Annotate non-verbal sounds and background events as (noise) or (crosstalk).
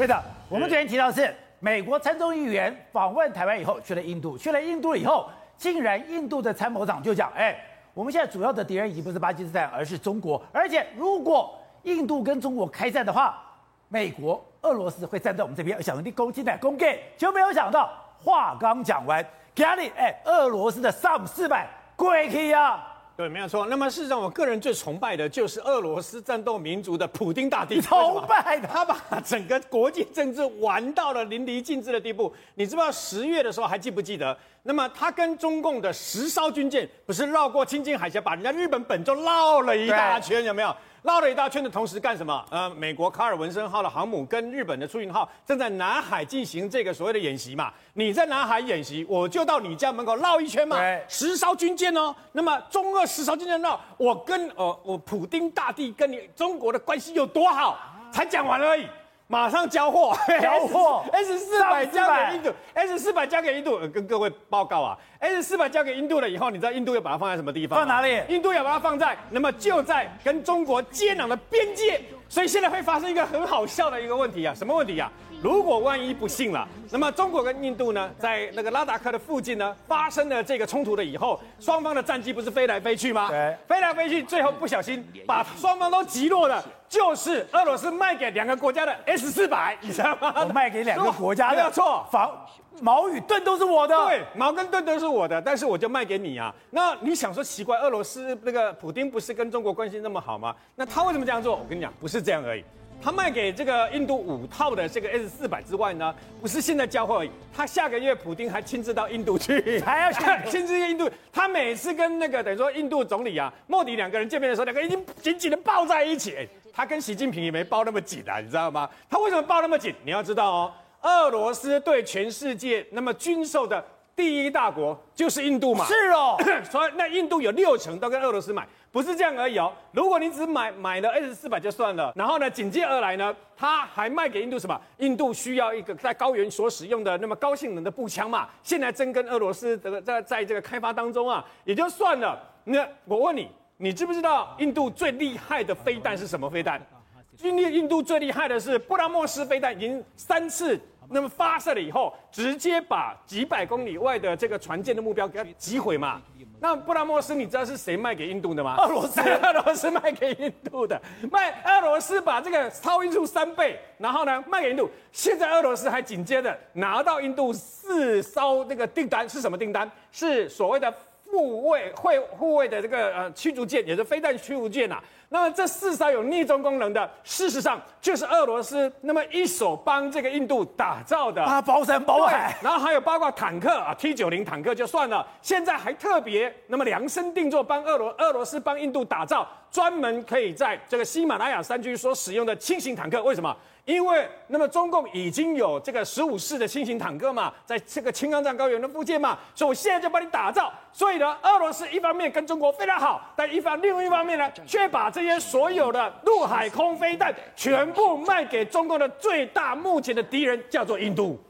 对的，我们昨天提到的是美国参众议员访问台湾以后去了印度，去了印度以后，竟然印度的参谋长就讲，哎，我们现在主要的敌人已经不是巴基斯坦，而是中国，而且如果印度跟中国开战的话，美国、俄罗斯会站在我们这边，想你攻击、来攻给，就没有想到话刚讲完，给你哎，俄罗斯的 SAM 四百过去啊！对，没有错。那么事实上，我个人最崇拜的就是俄罗斯战斗民族的普丁大帝。(laughs) 崇拜，他把整个国际政治玩到了淋漓尽致的地步。你知不知道十月的时候还记不记得？那么他跟中共的十艘军舰不是绕过青津海峡，把人家日本本州绕了一大圈，有没有？绕了一大圈的同时干什么？呃，美国卡尔文森号的航母跟日本的出云号正在南海进行这个所谓的演习嘛。你在南海演习，我就到你家门口绕一圈嘛。十艘军舰哦。那么中俄十艘军舰绕，我跟呃我普丁大帝跟你中国的关系有多好？才讲完而已。马上交货，(laughs) 交货，S 四百交给印度，S 四百交给印度，跟各位报告啊，S 四百交给印度了以后，你知道印度要把它放在什么地方？放哪里？印度要把它放在，那么就在跟中国接壤的边界，所以现在会发生一个很好笑的一个问题啊，什么问题啊？如果万一不幸了，那么中国跟印度呢，在那个拉达克的附近呢，发生了这个冲突了以后，双方的战机不是飞来飞去吗？对，飞来飞去，最后不小心把双方都击落了，就是俄罗斯卖给两个国家的 S 四百，(laughs) 你知道吗？我卖给两个国家的，没有错，防矛与盾都是我的，对，矛跟盾都是我的，但是我就卖给你啊。那你想说奇怪，俄罗斯那个普丁不是跟中国关系那么好吗？那他为什么这样做？我跟你讲，不是这样而已。他卖给这个印度五套的这个 S 四百之外呢，不是现在交货而已。他下个月普丁还亲自到印度去，还要去 (laughs) 亲自去印度。他每次跟那个等于说印度总理啊莫迪两个人见面的时候，两个人已经紧紧的抱在一起。他跟习近平也没抱那么紧啊，你知道吗？他为什么抱那么紧？你要知道哦，俄罗斯对全世界那么军售的第一大国就是印度嘛。是哦，(coughs) 所以那印度有六成都跟俄罗斯买。不是这样而已哦。如果你只买买了 S 四百就算了，然后呢，紧接而来呢，他还卖给印度什么？印度需要一个在高原所使用的那么高性能的步枪嘛。现在正跟俄罗斯这个在在这个开发当中啊，也就算了。那我问你，你知不知道印度最厉害的飞弹是什么飞弹？印印度最厉害的是布拉莫斯飞弹，已经三次那么发射了以后，直接把几百公里外的这个船舰的目标给它击毁嘛。那布拉莫斯，你知道是谁卖给印度的吗？俄罗斯，(laughs) 俄罗斯卖给印度的，卖俄罗斯把这个超音速三倍，然后呢卖给印度。现在俄罗斯还紧接着拿到印度四艘那个订单，是什么订单？是所谓的护卫会护卫的这个呃驱逐舰，也是飞弹驱逐舰呐。那么这四艘有逆中功能的，事实上就是俄罗斯那么一手帮这个印度打造的，啊包山包海，然后还有包括坦克啊，T 九零坦克就算了，现在还特别那么量身定做帮俄罗俄罗斯帮印度打造，专门可以在这个喜马拉雅山区所使用的轻型坦克，为什么？因为那么中共已经有这个十五式的轻型坦克嘛，在这个青藏高原的附近嘛，所以我现在就帮你打造。所以呢，俄罗斯一方面跟中国非常好，但一方另一方面呢，却把这些所有的陆海空飞弹全部卖给中共的最大目前的敌人，叫做印度。